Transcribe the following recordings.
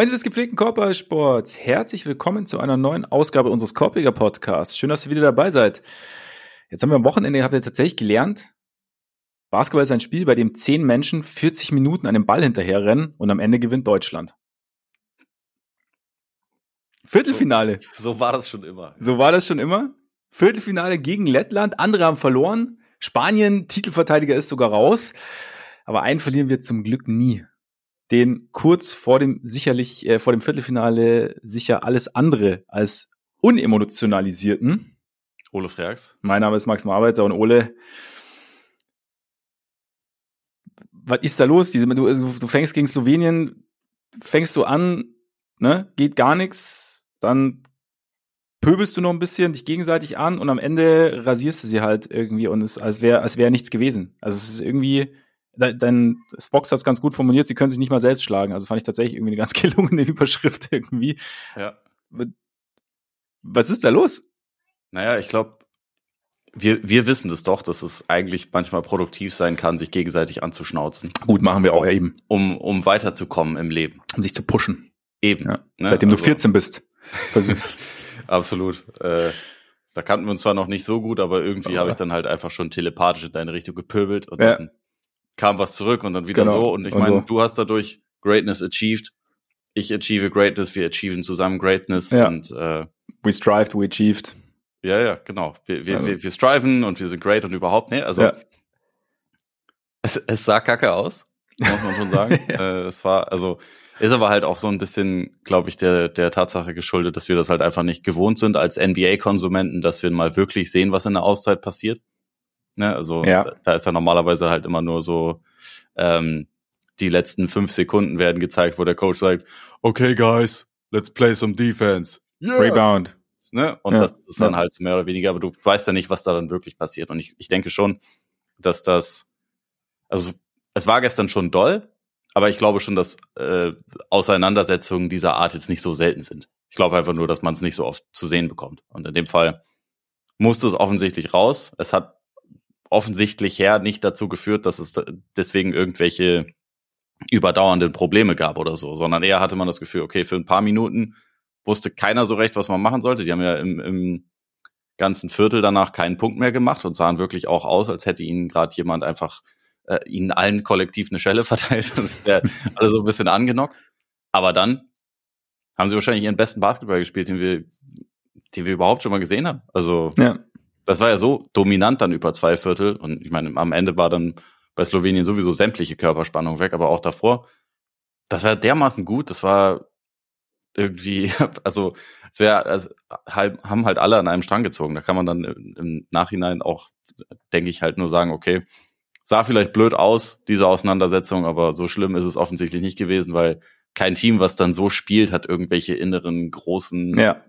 Freunde des gepflegten Korbballsports, herzlich willkommen zu einer neuen Ausgabe unseres Korbiger Podcasts. Schön, dass ihr wieder dabei seid. Jetzt haben wir am Wochenende, habt ihr tatsächlich gelernt, Basketball ist ein Spiel, bei dem zehn Menschen 40 Minuten einem Ball hinterherrennen und am Ende gewinnt Deutschland. Viertelfinale. So, so war das schon immer. So war das schon immer. Viertelfinale gegen Lettland. Andere haben verloren. Spanien, Titelverteidiger ist sogar raus. Aber einen verlieren wir zum Glück nie. Den kurz vor dem sicherlich, äh, vor dem Viertelfinale sicher alles andere als unemotionalisierten. Ole Freaks. Mein Name ist Max Marbeiter und Ole, was ist da los? Diese, du, du fängst gegen Slowenien, fängst du an, ne, geht gar nichts, dann pöbelst du noch ein bisschen dich gegenseitig an und am Ende rasierst du sie halt irgendwie und es als wäre als wäre nichts gewesen. Also es ist irgendwie dein Spox hat es ganz gut formuliert, sie können sich nicht mal selbst schlagen. Also fand ich tatsächlich irgendwie eine ganz gelungene Überschrift irgendwie. Ja. Was ist da los? Naja, ich glaube, wir, wir wissen das doch, dass es eigentlich manchmal produktiv sein kann, sich gegenseitig anzuschnauzen. Gut, machen wir auch eben. Um, um weiterzukommen im Leben. Um sich zu pushen. Eben. Ja. Ne? Seitdem also, du 14 bist. Absolut. Äh, da kannten wir uns zwar noch nicht so gut, aber irgendwie habe ich dann halt einfach schon telepathisch in deine Richtung gepöbelt und ja. dann kam was zurück und dann wieder genau. so. Und ich meine, so. du hast dadurch Greatness achieved. Ich achieve Greatness, wir achieven zusammen Greatness ja. und äh, we strived, we achieved. Ja, ja, genau. Wir, wir, also. wir, wir striven und wir sind great und überhaupt, ne? Also ja. es, es sah kacke aus, muss man schon sagen. ja. äh, es war, also, ist aber halt auch so ein bisschen, glaube ich, der, der Tatsache geschuldet, dass wir das halt einfach nicht gewohnt sind als NBA-Konsumenten, dass wir mal wirklich sehen, was in der Auszeit passiert. Ne? Also ja. da, da ist ja normalerweise halt immer nur so, ähm, die letzten fünf Sekunden werden gezeigt, wo der Coach sagt, okay, guys, let's play some defense. Yeah. Rebound ne? Und ja, das ist dann halt mehr oder weniger, aber du weißt ja nicht, was da dann wirklich passiert. Und ich, ich denke schon, dass das, also es war gestern schon doll, aber ich glaube schon, dass äh, Auseinandersetzungen dieser Art jetzt nicht so selten sind. Ich glaube einfach nur, dass man es nicht so oft zu sehen bekommt. Und in dem Fall musste es offensichtlich raus. Es hat offensichtlich her nicht dazu geführt, dass es deswegen irgendwelche überdauernden Probleme gab oder so, sondern eher hatte man das Gefühl, okay, für ein paar Minuten wusste keiner so recht, was man machen sollte. Die haben ja im, im ganzen Viertel danach keinen Punkt mehr gemacht und sahen wirklich auch aus, als hätte ihnen gerade jemand einfach äh, ihnen allen kollektiv eine Schelle verteilt und es wäre alle so ein bisschen angenockt. Aber dann haben sie wahrscheinlich ihren besten Basketball gespielt, den wir, den wir überhaupt schon mal gesehen haben. Also ja. Das war ja so dominant dann über zwei Viertel und ich meine, am Ende war dann bei Slowenien sowieso sämtliche Körperspannung weg, aber auch davor, das war dermaßen gut, das war irgendwie, also es wäre, also, haben halt alle an einem Strang gezogen. Da kann man dann im Nachhinein auch, denke ich, halt nur sagen, okay, sah vielleicht blöd aus, diese Auseinandersetzung, aber so schlimm ist es offensichtlich nicht gewesen, weil kein Team, was dann so spielt, hat irgendwelche inneren großen, ja.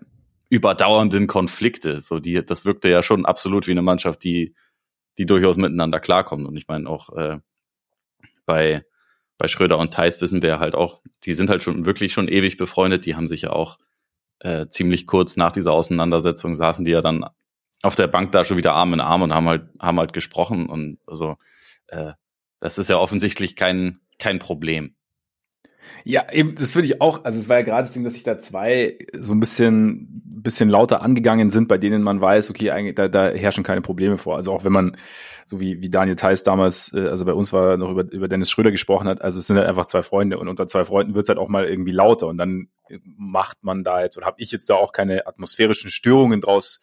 Überdauernden Konflikte. So die, das wirkte ja schon absolut wie eine Mannschaft, die, die durchaus miteinander klarkommt. Und ich meine auch äh, bei bei Schröder und Theis wissen wir halt auch, die sind halt schon wirklich schon ewig befreundet. Die haben sich ja auch äh, ziemlich kurz nach dieser Auseinandersetzung saßen die ja dann auf der Bank da schon wieder Arm in Arm und haben halt haben halt gesprochen und also äh, das ist ja offensichtlich kein kein Problem. Ja, eben, das würde ich auch, also es war ja gerade das Ding, dass sich da zwei so ein bisschen, bisschen lauter angegangen sind, bei denen man weiß, okay, eigentlich, da, da herrschen keine Probleme vor. Also auch wenn man, so wie, wie Daniel Theiss damals, äh, also bei uns war noch über, über Dennis Schröder gesprochen hat, also es sind halt einfach zwei Freunde und unter zwei Freunden wird es halt auch mal irgendwie lauter und dann macht man da jetzt, oder habe ich jetzt da auch keine atmosphärischen Störungen draus,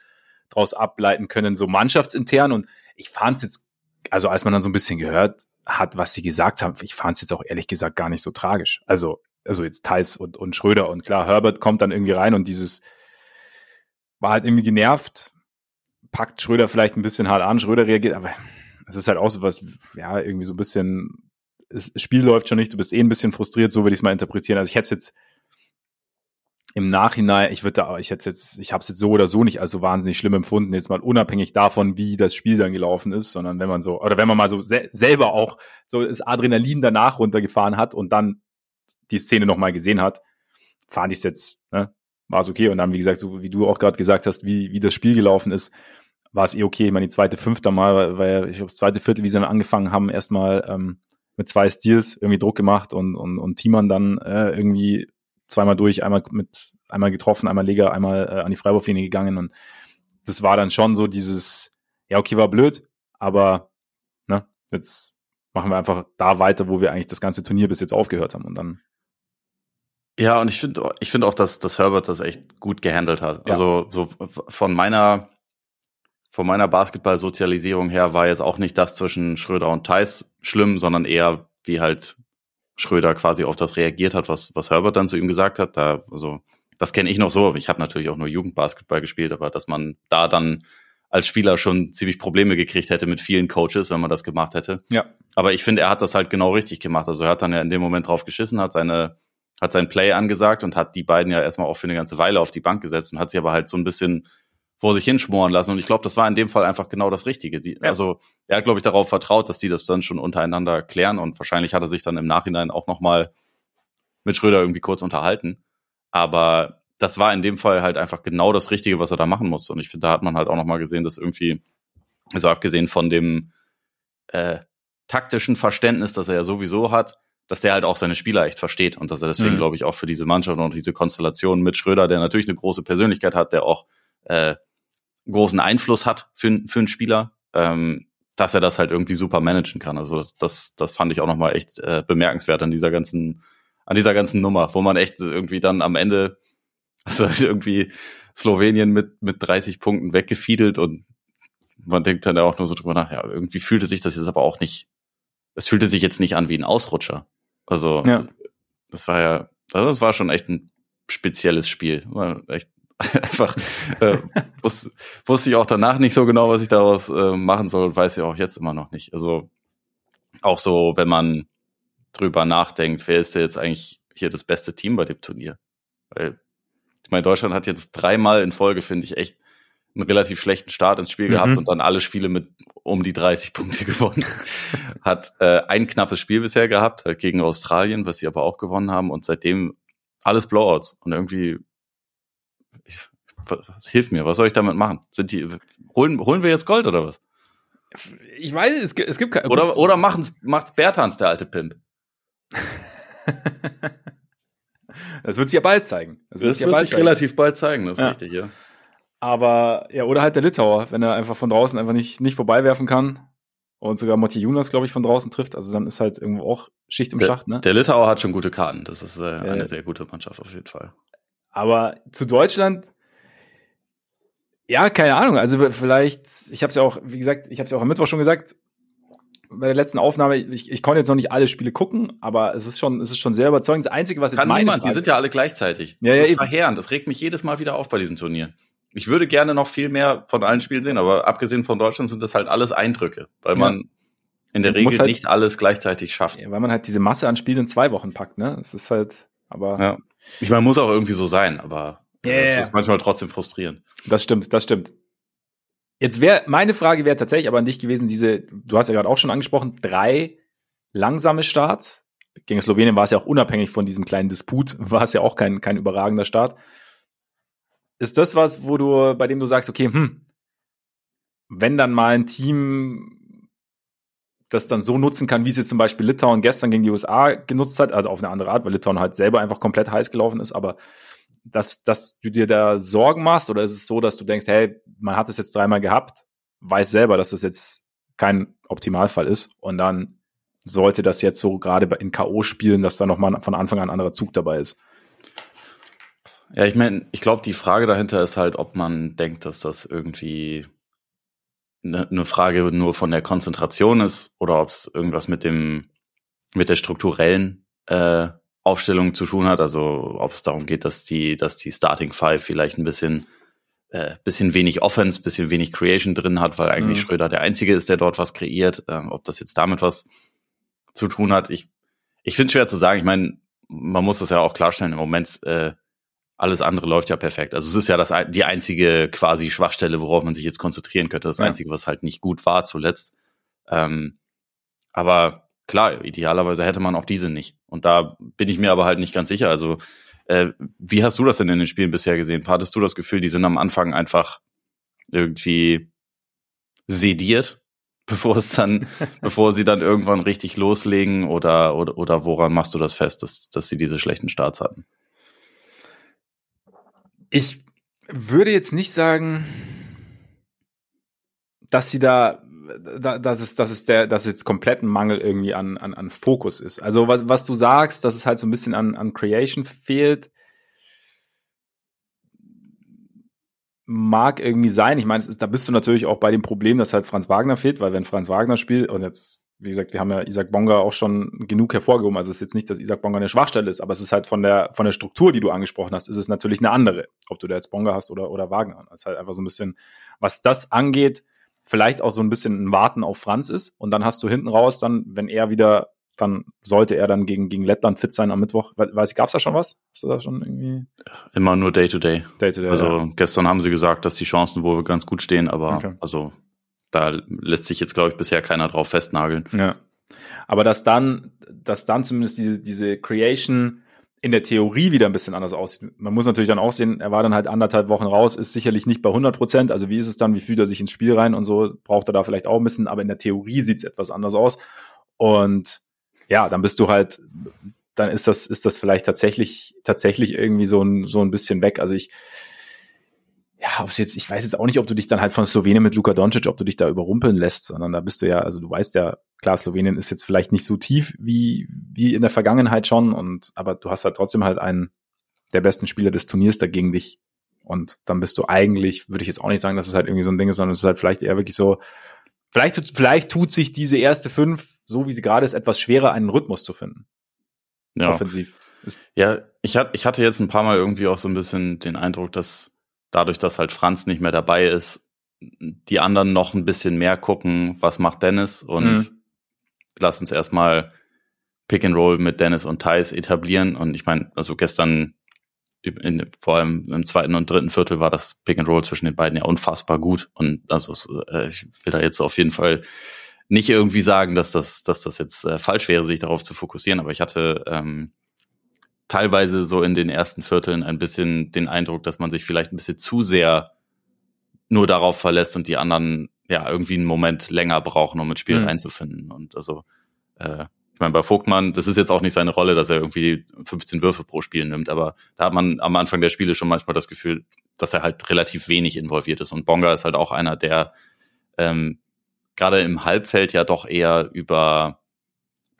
draus ableiten können, so mannschaftsintern und ich fand es jetzt, also als man dann so ein bisschen gehört hat, was sie gesagt haben, ich fand es jetzt auch ehrlich gesagt gar nicht so tragisch. Also, also jetzt Thais und, und Schröder und klar, Herbert kommt dann irgendwie rein und dieses war halt irgendwie genervt, packt Schröder vielleicht ein bisschen hart an, Schröder reagiert, aber es ist halt auch so was, ja, irgendwie so ein bisschen, das Spiel läuft schon nicht, du bist eh ein bisschen frustriert, so würde ich es mal interpretieren. Also ich hätte es jetzt im Nachhinein, ich würde da, ich hätte jetzt, ich habe es jetzt so oder so nicht als so wahnsinnig schlimm empfunden, jetzt mal unabhängig davon, wie das Spiel dann gelaufen ist, sondern wenn man so, oder wenn man mal so se selber auch so das Adrenalin danach runtergefahren hat und dann die Szene nochmal gesehen hat, fand ich es jetzt, ne, war es okay. Und dann, wie gesagt, so wie du auch gerade gesagt hast, wie, wie das Spiel gelaufen ist, war es eh okay. Ich meine, die zweite, fünfte Mal, weil ich glaube, das zweite Viertel, wie sie dann angefangen haben, erstmal ähm, mit zwei Steals irgendwie Druck gemacht und, und, und Timon dann äh, irgendwie zweimal durch, einmal mit, einmal getroffen, einmal Leger, einmal äh, an die Freiwurflinie gegangen und das war dann schon so dieses, ja, okay, war blöd, aber ne, jetzt machen wir einfach da weiter, wo wir eigentlich das ganze Turnier bis jetzt aufgehört haben und dann. Ja, und ich finde, ich finde auch, dass, dass Herbert das echt gut gehandelt hat. Ja. Also so von meiner von meiner Basketball-Sozialisierung her war jetzt auch nicht das zwischen Schröder und Thais schlimm, sondern eher wie halt Schröder quasi auf das reagiert hat, was, was Herbert dann zu ihm gesagt hat. Da, also, das kenne ich noch so. Ich habe natürlich auch nur Jugendbasketball gespielt, aber dass man da dann als Spieler schon ziemlich Probleme gekriegt hätte mit vielen Coaches, wenn man das gemacht hätte. Ja. Aber ich finde, er hat das halt genau richtig gemacht. Also er hat dann ja in dem Moment drauf geschissen, hat seine, hat sein Play angesagt und hat die beiden ja erstmal auch für eine ganze Weile auf die Bank gesetzt und hat sie aber halt so ein bisschen vor sich hinschmoren lassen. Und ich glaube, das war in dem Fall einfach genau das Richtige. Die, ja. Also er hat, glaube ich, darauf vertraut, dass die das dann schon untereinander klären und wahrscheinlich hat er sich dann im Nachhinein auch nochmal mit Schröder irgendwie kurz unterhalten. Aber das war in dem Fall halt einfach genau das Richtige, was er da machen musste. Und ich finde, da hat man halt auch nochmal gesehen, dass irgendwie, also abgesehen von dem äh, taktischen Verständnis, das er ja sowieso hat, dass der halt auch seine Spieler echt versteht und dass er deswegen, mhm. glaube ich, auch für diese Mannschaft und diese Konstellation mit Schröder, der natürlich eine große Persönlichkeit hat, der auch äh, großen Einfluss hat für, für einen Spieler, ähm, dass er das halt irgendwie super managen kann. Also das, das, das fand ich auch nochmal echt äh, bemerkenswert an dieser ganzen, an dieser ganzen Nummer, wo man echt irgendwie dann am Ende also halt irgendwie Slowenien mit, mit 30 Punkten weggefiedelt und man denkt dann auch nur so drüber nach, ja, irgendwie fühlte sich das jetzt aber auch nicht, es fühlte sich jetzt nicht an wie ein Ausrutscher. Also, ja. das war ja, das war schon echt ein spezielles Spiel. War echt einfach, äh, wusste, wusste ich auch danach nicht so genau, was ich daraus äh, machen soll und weiß ja auch jetzt immer noch nicht. Also, auch so, wenn man drüber nachdenkt, wer ist denn jetzt eigentlich hier das beste Team bei dem Turnier? Weil ich meine, Deutschland hat jetzt dreimal in Folge, finde ich, echt einen relativ schlechten Start ins Spiel mhm. gehabt und dann alle Spiele mit um die 30 Punkte gewonnen. hat äh, ein knappes Spiel bisher gehabt, halt gegen Australien, was sie aber auch gewonnen haben und seitdem alles Blowouts und irgendwie hilft mir, was soll ich damit machen? Sind die holen holen wir jetzt Gold oder was? Ich weiß, es, es gibt kein, oder oder machen's macht's Bertans der alte Pimp. Das wird sich ja bald zeigen. Das, wird, das wird sich relativ bald zeigen, das ist ja. richtig, ja. Aber, ja, oder halt der Litauer, wenn er einfach von draußen einfach nicht, nicht vorbeiwerfen kann und sogar Motti Jonas, glaube ich, von draußen trifft. Also dann ist halt irgendwo auch Schicht im der, Schacht, ne? Der Litauer hat schon gute Karten. Das ist äh, eine sehr gute Mannschaft auf jeden Fall. Aber zu Deutschland, ja, keine Ahnung. Also vielleicht, ich habe es ja auch, wie gesagt, ich habe es ja auch am Mittwoch schon gesagt, bei der letzten Aufnahme, ich, ich konnte jetzt noch nicht alle Spiele gucken, aber es ist schon, es ist schon sehr überzeugend. Das Einzige, was jetzt Kann meine niemand, Frage, die sind ja alle gleichzeitig. Ja, das ja, ist eben. verheerend. Das regt mich jedes Mal wieder auf bei diesen Turnieren. Ich würde gerne noch viel mehr von allen Spielen sehen, aber abgesehen von Deutschland sind das halt alles Eindrücke, weil ja. man in der Regel halt, nicht alles gleichzeitig schafft. Ja, weil man halt diese Masse an Spielen in zwei Wochen packt, ne? Es ist halt, aber. Ja. Ich meine, muss auch irgendwie so sein, aber yeah. das ist manchmal trotzdem frustrierend. Das stimmt, das stimmt. Jetzt wäre, meine Frage wäre tatsächlich aber nicht gewesen, diese, du hast ja gerade auch schon angesprochen, drei langsame Starts. Gegen Slowenien war es ja auch unabhängig von diesem kleinen Disput, war es ja auch kein, kein überragender Start. Ist das was, wo du, bei dem du sagst, okay, hm, wenn dann mal ein Team das dann so nutzen kann, wie jetzt zum Beispiel Litauen gestern gegen die USA genutzt hat, also auf eine andere Art, weil Litauen halt selber einfach komplett heiß gelaufen ist, aber dass, dass du dir da Sorgen machst oder ist es so, dass du denkst, hey, man hat es jetzt dreimal gehabt, weiß selber, dass das jetzt kein Optimalfall ist und dann sollte das jetzt so gerade in K.O. spielen, dass da nochmal von Anfang an ein anderer Zug dabei ist. Ja, ich meine, ich glaube, die Frage dahinter ist halt, ob man denkt, dass das irgendwie eine ne Frage nur von der Konzentration ist oder ob es irgendwas mit dem mit der strukturellen äh, Aufstellung zu tun hat. Also ob es darum geht, dass die, dass die Starting Five vielleicht ein bisschen, äh, bisschen wenig Offense, bisschen wenig Creation drin hat, weil eigentlich mhm. Schröder der Einzige ist, der dort was kreiert. Äh, ob das jetzt damit was zu tun hat, ich, ich finde es schwer zu sagen. Ich meine, man muss das ja auch klarstellen. Im Moment äh, alles andere läuft ja perfekt. Also es ist ja das die einzige quasi Schwachstelle, worauf man sich jetzt konzentrieren könnte. Das ja. einzige, was halt nicht gut war zuletzt. Ähm, aber klar, idealerweise hätte man auch diese nicht. Und da bin ich mir aber halt nicht ganz sicher. Also, äh, wie hast du das denn in den Spielen bisher gesehen? Hattest du das Gefühl, die sind am Anfang einfach irgendwie sediert, bevor es dann, bevor sie dann irgendwann richtig loslegen oder, oder, oder woran machst du das fest, dass, dass sie diese schlechten Starts hatten? Ich würde jetzt nicht sagen, dass sie da, da dass es, dass es der, dass jetzt komplett ein Mangel irgendwie an, an, an Fokus ist. Also was, was du sagst, dass es halt so ein bisschen an, an Creation fehlt, mag irgendwie sein. Ich meine, da bist du natürlich auch bei dem Problem, dass halt Franz Wagner fehlt, weil wenn Franz Wagner spielt und jetzt, wie gesagt, wir haben ja Isaac Bonga auch schon genug hervorgehoben. Also es ist jetzt nicht, dass Isaac Bonga eine Schwachstelle ist, aber es ist halt von der von der Struktur, die du angesprochen hast, ist es natürlich eine andere, ob du da jetzt Bonga hast oder oder Wagner. Das ist halt einfach so ein bisschen, was das angeht, vielleicht auch so ein bisschen ein Warten auf Franz ist und dann hast du hinten raus dann, wenn er wieder dann sollte er dann gegen, gegen Lettland fit sein am Mittwoch. Weiß ich, gab's da schon was? Hast du da schon irgendwie? Immer nur Day to Day. Day to Day. Also ja. gestern haben sie gesagt, dass die Chancen wohl ganz gut stehen, aber okay. also da lässt sich jetzt, glaube ich, bisher keiner drauf festnageln. Ja. Aber dass dann, dass dann zumindest diese, diese Creation in der Theorie wieder ein bisschen anders aussieht. Man muss natürlich dann auch sehen, er war dann halt anderthalb Wochen raus, ist sicherlich nicht bei 100 Prozent. Also wie ist es dann, wie fühlt er sich ins Spiel rein und so, braucht er da vielleicht auch ein bisschen, aber in der Theorie sieht es etwas anders aus. Und ja, dann bist du halt, dann ist das, ist das vielleicht tatsächlich, tatsächlich irgendwie so ein, so ein bisschen weg. Also ich, ja, ob es jetzt, ich weiß jetzt auch nicht, ob du dich dann halt von Slowenien mit Luka Doncic, ob du dich da überrumpeln lässt, sondern da bist du ja, also du weißt ja, klar, Slowenien ist jetzt vielleicht nicht so tief wie, wie in der Vergangenheit schon und, aber du hast halt trotzdem halt einen der besten Spieler des Turniers dagegen dich und dann bist du eigentlich, würde ich jetzt auch nicht sagen, dass es halt irgendwie so ein Ding ist, sondern es ist halt vielleicht eher wirklich so, Vielleicht, vielleicht tut sich diese erste fünf, so wie sie gerade ist, etwas schwerer, einen Rhythmus zu finden. Ja. Offensiv. Ja, ich, hat, ich hatte jetzt ein paar Mal irgendwie auch so ein bisschen den Eindruck, dass dadurch, dass halt Franz nicht mehr dabei ist, die anderen noch ein bisschen mehr gucken, was macht Dennis und mhm. lass uns erstmal Pick and Roll mit Dennis und Thais etablieren. Und ich meine, also gestern in, vor allem im zweiten und dritten Viertel war das Pick and Roll zwischen den beiden ja unfassbar gut. Und also ich will da jetzt auf jeden Fall nicht irgendwie sagen, dass das, dass das jetzt äh, falsch wäre, sich darauf zu fokussieren, aber ich hatte ähm, teilweise so in den ersten Vierteln ein bisschen den Eindruck, dass man sich vielleicht ein bisschen zu sehr nur darauf verlässt und die anderen ja irgendwie einen Moment länger brauchen, um ins Spiel mhm. reinzufinden. Und also äh, ich meine, bei Vogtmann, das ist jetzt auch nicht seine Rolle, dass er irgendwie 15 Würfe pro Spiel nimmt, aber da hat man am Anfang der Spiele schon manchmal das Gefühl, dass er halt relativ wenig involviert ist. Und Bonga ist halt auch einer, der ähm, gerade im Halbfeld ja doch eher über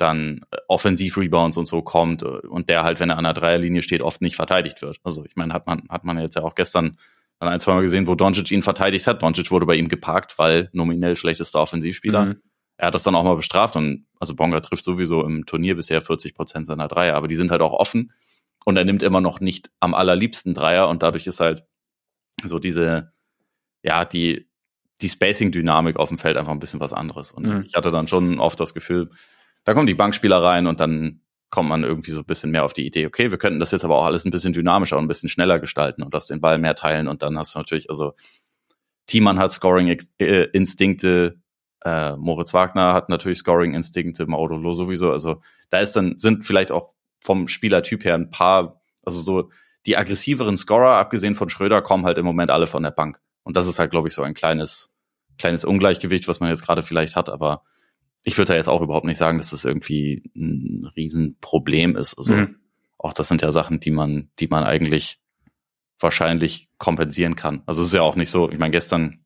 dann äh, Offensiv-Rebounds und so kommt und der halt, wenn er an der Dreierlinie steht, oft nicht verteidigt wird. Also ich meine, hat man, hat man jetzt ja auch gestern dann ein, zwei Mal gesehen, wo Doncic ihn verteidigt hat. Doncic wurde bei ihm geparkt, weil nominell schlechtester Offensivspieler. Mhm er hat das dann auch mal bestraft und also Bonga trifft sowieso im Turnier bisher 40 Prozent seiner Dreier, aber die sind halt auch offen und er nimmt immer noch nicht am allerliebsten Dreier und dadurch ist halt so diese, ja, die, die Spacing-Dynamik auf dem Feld einfach ein bisschen was anderes. Und mhm. ich hatte dann schon oft das Gefühl, da kommen die Bankspieler rein und dann kommt man irgendwie so ein bisschen mehr auf die Idee, okay, wir könnten das jetzt aber auch alles ein bisschen dynamischer und ein bisschen schneller gestalten und das den Ball mehr teilen und dann hast du natürlich, also Thiemann hat Scoring-Instinkte, äh, Moritz Wagner hat natürlich Scoring-Instinkte, Mauro sowieso. Also da ist dann, sind vielleicht auch vom Spielertyp her ein paar, also so die aggressiveren Scorer, abgesehen von Schröder, kommen halt im Moment alle von der Bank. Und das ist halt, glaube ich, so ein kleines, kleines Ungleichgewicht, was man jetzt gerade vielleicht hat. Aber ich würde da jetzt auch überhaupt nicht sagen, dass das irgendwie ein Riesenproblem ist. Also mhm. auch das sind ja Sachen, die man, die man eigentlich wahrscheinlich kompensieren kann. Also es ist ja auch nicht so, ich meine, gestern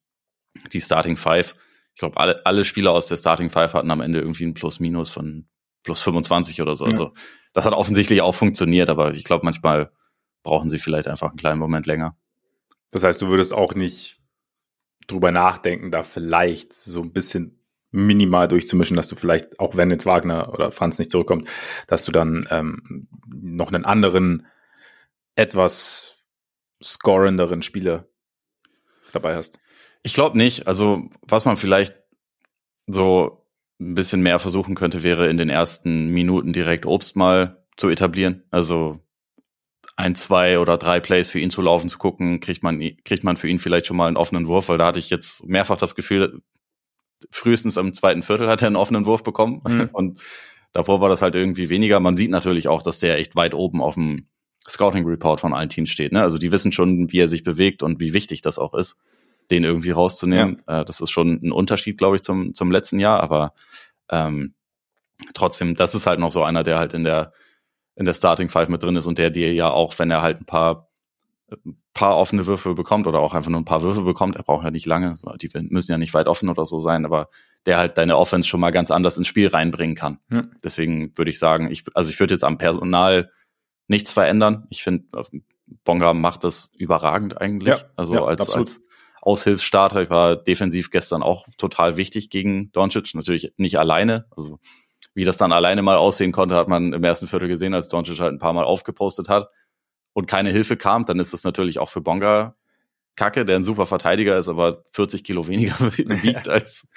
die Starting Five, ich glaube, alle, alle Spieler aus der Starting Five hatten am Ende irgendwie ein Plus-Minus von plus 25 oder so. Ja. Also das hat offensichtlich auch funktioniert, aber ich glaube, manchmal brauchen sie vielleicht einfach einen kleinen Moment länger. Das heißt, du würdest auch nicht drüber nachdenken, da vielleicht so ein bisschen minimal durchzumischen, dass du vielleicht, auch wenn jetzt Wagner oder Franz nicht zurückkommt, dass du dann ähm, noch einen anderen, etwas scorenderen Spieler dabei hast. Ich glaube nicht. Also, was man vielleicht so ein bisschen mehr versuchen könnte, wäre in den ersten Minuten direkt Obst mal zu etablieren. Also ein, zwei oder drei Plays für ihn zu laufen, zu gucken, kriegt man, kriegt man für ihn vielleicht schon mal einen offenen Wurf, weil da hatte ich jetzt mehrfach das Gefühl, frühestens im zweiten Viertel hat er einen offenen Wurf bekommen mhm. und davor war das halt irgendwie weniger. Man sieht natürlich auch, dass der echt weit oben auf dem Scouting Report von allen Teams steht. Ne? Also die wissen schon, wie er sich bewegt und wie wichtig das auch ist den irgendwie rauszunehmen. Ja. Äh, das ist schon ein Unterschied, glaube ich, zum, zum letzten Jahr, aber ähm, trotzdem, das ist halt noch so einer, der halt in der, in der Starting Five mit drin ist und der dir ja auch, wenn er halt ein paar paar offene Würfe bekommt oder auch einfach nur ein paar Würfe bekommt, er braucht ja nicht lange, die müssen ja nicht weit offen oder so sein, aber der halt deine Offense schon mal ganz anders ins Spiel reinbringen kann. Hm. Deswegen würde ich sagen, ich, also ich würde jetzt am Personal nichts verändern. Ich finde, Bonga macht das überragend eigentlich. Ja, also ja, als, als Aushilfsstarter. Ich war defensiv gestern auch total wichtig gegen Doncic. Natürlich nicht alleine. Also wie das dann alleine mal aussehen konnte, hat man im ersten Viertel gesehen, als Doncic halt ein paar Mal aufgepostet hat und keine Hilfe kam, dann ist das natürlich auch für Bonga Kacke, der ein super Verteidiger ist, aber 40 Kilo weniger wiegt als,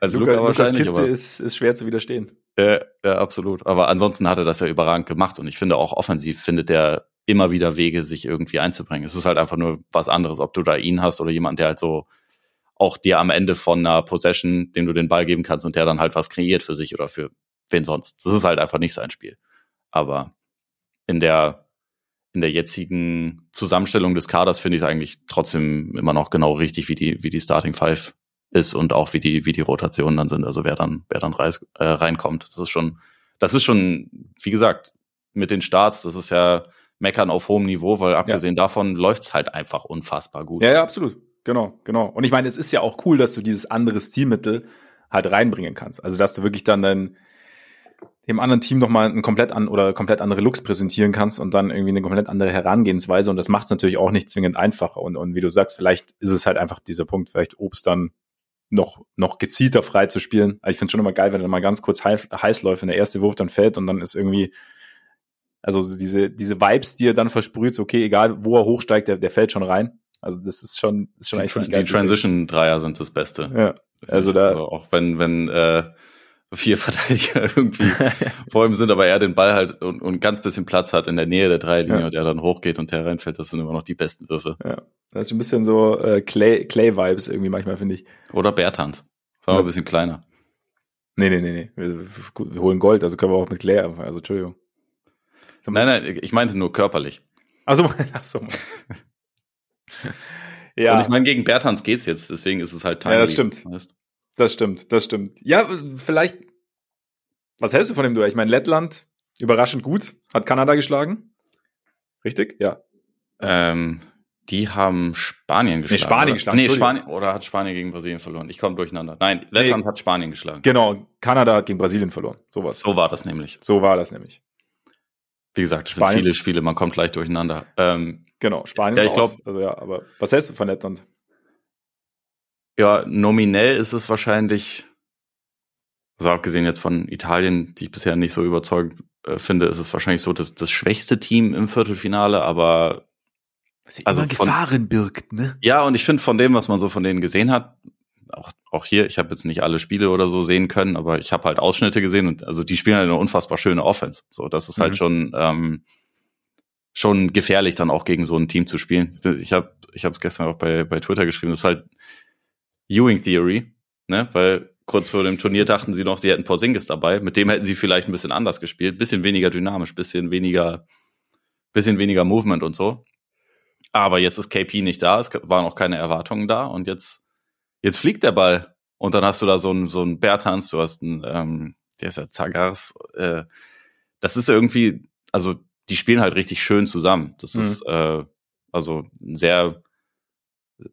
als Luca, Luca wahrscheinlich. Lukas Kiste ist, ist schwer zu widerstehen. Ja, ja, absolut. Aber ansonsten hat er das ja überragend gemacht und ich finde auch offensiv findet er immer wieder Wege, sich irgendwie einzubringen. Es ist halt einfach nur was anderes, ob du da ihn hast oder jemand, der halt so auch dir am Ende von einer Possession, dem du den Ball geben kannst und der dann halt was kreiert für sich oder für wen sonst. Das ist halt einfach nicht sein Spiel. Aber in der in der jetzigen Zusammenstellung des Kaders finde ich es eigentlich trotzdem immer noch genau richtig, wie die, wie die Starting Five ist und auch wie die, wie die Rotationen dann sind. Also wer dann, wer dann reis, äh, reinkommt. Das ist schon, das ist schon, wie gesagt, mit den Starts, das ist ja Meckern auf hohem Niveau, weil abgesehen ja. davon läuft's halt einfach unfassbar gut. Ja, ja, absolut. Genau, genau. Und ich meine, es ist ja auch cool, dass du dieses andere Stilmittel halt reinbringen kannst. Also, dass du wirklich dann dein, dem anderen Team nochmal ein komplett an oder komplett andere Looks präsentieren kannst und dann irgendwie eine komplett andere Herangehensweise und das macht es natürlich auch nicht zwingend einfacher und, und wie du sagst, vielleicht ist es halt einfach dieser Punkt, vielleicht Obst dann noch, noch gezielter frei zu spielen. Also ich finde schon immer geil, wenn er mal ganz kurz heiß, heiß läuft, wenn der erste Wurf dann fällt und dann ist irgendwie, also diese, diese Vibes, die er dann versprüht, okay, egal wo er hochsteigt, der, der fällt schon rein. Also das ist schon, ist schon die, eigentlich geil. Die Transition-Dreier sind das Beste. Ja. Also da. Also auch wenn, wenn, äh, vier Verteidiger irgendwie vor ihm sind, aber er den Ball halt und, und ganz bisschen Platz hat in der Nähe der Dreierlinie ja. und er dann hochgeht und der reinfällt, das sind immer noch die besten Würfe. Ja. Das ist ein bisschen so äh, Clay-Clay-Vibes irgendwie manchmal, finde ich. Oder Bertans. Sagen wir ja. ein bisschen kleiner. Nee, nee, nee, nee. Wir, wir, holen Gold, also können wir auch mit Clay einfach, also Entschuldigung. Nein, nein, ich meinte nur körperlich. Also, ach so. ja. Und ich meine, gegen Bertans geht's jetzt, deswegen ist es halt timely. Ja, das stimmt. Weißt? Das stimmt, das stimmt. Ja, vielleicht. Was hältst du von dem Duell? Ich meine, Lettland überraschend gut, hat Kanada geschlagen. Richtig? Ja. Ähm, die haben Spanien geschlagen. Nee, Spanien geschlagen. Nee, Spanien oder hat Spanien gegen Brasilien verloren? Ich komme durcheinander. Nein, Lettland nee. hat Spanien geschlagen. Genau, Kanada hat gegen Brasilien verloren. Sowas. So war das nämlich. So war das nämlich. Wie gesagt, es sind viele Spiele, man kommt leicht durcheinander. Ähm, genau, Spanien. Ja, ich glaube. Also ja, aber was hältst du von Lettland? Ja, nominell ist es wahrscheinlich, also abgesehen jetzt von Italien, die ich bisher nicht so überzeugend äh, finde, ist es wahrscheinlich so das, das schwächste Team im Viertelfinale, aber was ja also immer von, Gefahren birgt, ne? Ja, und ich finde von dem, was man so von denen gesehen hat, auch, auch hier, ich habe jetzt nicht alle Spiele oder so sehen können, aber ich habe halt Ausschnitte gesehen und also die spielen halt eine unfassbar schöne Offense. So, das ist halt mhm. halt schon ähm, schon gefährlich, dann auch gegen so ein Team zu spielen. Ich habe ich habe es gestern auch bei bei Twitter geschrieben. Das ist halt Ewing Theory, ne? Weil kurz vor dem Turnier dachten sie noch, sie hätten Porzingis dabei. Mit dem hätten sie vielleicht ein bisschen anders gespielt, bisschen weniger dynamisch, bisschen weniger, bisschen weniger Movement und so. Aber jetzt ist KP nicht da, es waren auch keine Erwartungen da und jetzt, jetzt fliegt der Ball und dann hast du da so einen so einen Bertans, du hast einen, ähm, der ist ja Zagars, äh, das ist irgendwie, also die spielen halt richtig schön zusammen. Das mhm. ist äh, also ein sehr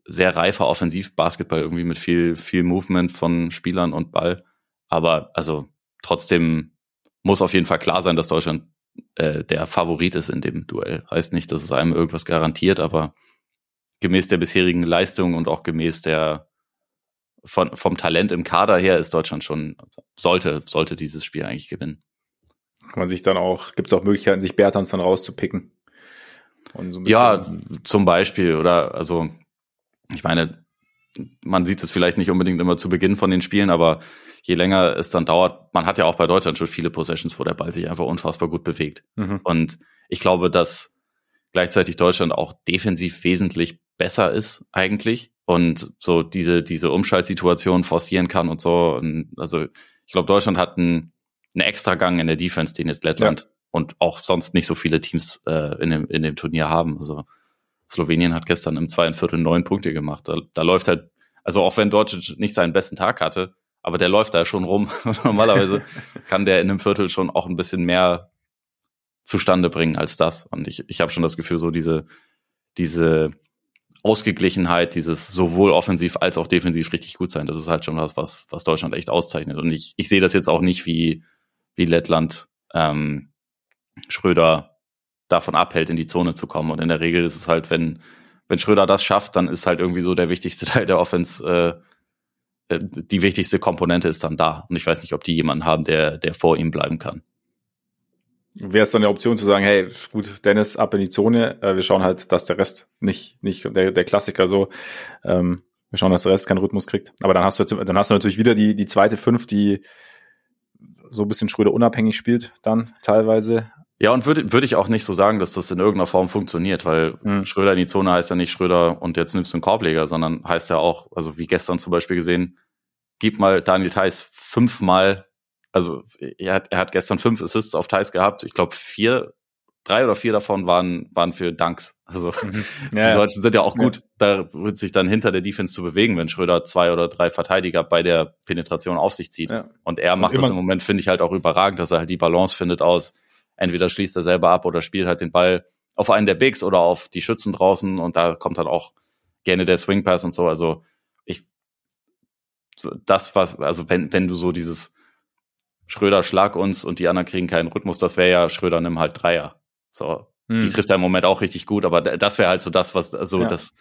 sehr reifer Offensivbasketball irgendwie mit viel, viel Movement von Spielern und Ball. Aber also trotzdem muss auf jeden Fall klar sein, dass Deutschland äh, der Favorit ist in dem Duell. Heißt nicht, dass es einem irgendwas garantiert, aber gemäß der bisherigen Leistung und auch gemäß der von, vom Talent im Kader her ist Deutschland schon, sollte, sollte dieses Spiel eigentlich gewinnen. Kann man sich dann auch, gibt es auch Möglichkeiten, sich Bertans dann rauszupicken? So ja, zum Beispiel, oder also ich meine, man sieht es vielleicht nicht unbedingt immer zu Beginn von den Spielen, aber je länger es dann dauert, man hat ja auch bei Deutschland schon viele Possessions, wo der Ball sich einfach unfassbar gut bewegt. Mhm. Und ich glaube, dass gleichzeitig Deutschland auch defensiv wesentlich besser ist eigentlich und so diese, diese Umschaltsituation forcieren kann und so. Und also ich glaube, Deutschland hat einen, einen extra Gang in der Defense, den jetzt Lettland ja. und auch sonst nicht so viele Teams äh, in, dem, in dem Turnier haben. Also Slowenien hat gestern im zweiten Viertel neun Punkte gemacht. Da, da läuft halt, also auch wenn Deutschland nicht seinen besten Tag hatte, aber der läuft da schon rum. Normalerweise kann der in einem Viertel schon auch ein bisschen mehr zustande bringen als das. Und ich, ich habe schon das Gefühl, so diese, diese Ausgeglichenheit, dieses sowohl offensiv als auch defensiv richtig gut sein, das ist halt schon was, was, was Deutschland echt auszeichnet. Und ich, ich sehe das jetzt auch nicht wie, wie Lettland ähm, Schröder davon abhält, in die Zone zu kommen. Und in der Regel ist es halt, wenn, wenn Schröder das schafft, dann ist halt irgendwie so der wichtigste Teil der Offense, äh, äh, die wichtigste Komponente ist dann da. Und ich weiß nicht, ob die jemanden haben, der, der vor ihm bleiben kann. Wäre es dann eine Option zu sagen, hey, gut, Dennis, ab in die Zone, äh, wir schauen halt, dass der Rest nicht, nicht der, der Klassiker so, ähm, wir schauen, dass der Rest keinen Rhythmus kriegt. Aber dann hast du, dann hast du natürlich wieder die, die zweite Fünf, die so ein bisschen Schröder unabhängig spielt, dann teilweise. Ja, und würde würde ich auch nicht so sagen, dass das in irgendeiner Form funktioniert, weil mhm. Schröder in die Zone heißt ja nicht Schröder und jetzt nimmst du einen Korbleger, sondern heißt ja auch, also wie gestern zum Beispiel gesehen, gib mal Daniel Theiss fünfmal, also er hat, er hat gestern fünf Assists auf Theiss gehabt, ich glaube vier, drei oder vier davon waren, waren für Dunks. Also mhm. ja, die Deutschen sind ja auch gut, ja. da wird sich dann hinter der Defense zu bewegen, wenn Schröder zwei oder drei Verteidiger bei der Penetration auf sich zieht. Ja. Und er macht und das im Moment, finde ich, halt auch überragend, dass er halt die Balance findet aus entweder schließt er selber ab oder spielt halt den Ball auf einen der Bigs oder auf die Schützen draußen und da kommt dann auch gerne der Swing Pass und so. Also ich, das was, also wenn, wenn du so dieses Schröder schlag uns und die anderen kriegen keinen Rhythmus, das wäre ja Schröder nimm halt Dreier. So, hm. die trifft er im Moment auch richtig gut, aber das wäre halt so das, was, also ja. das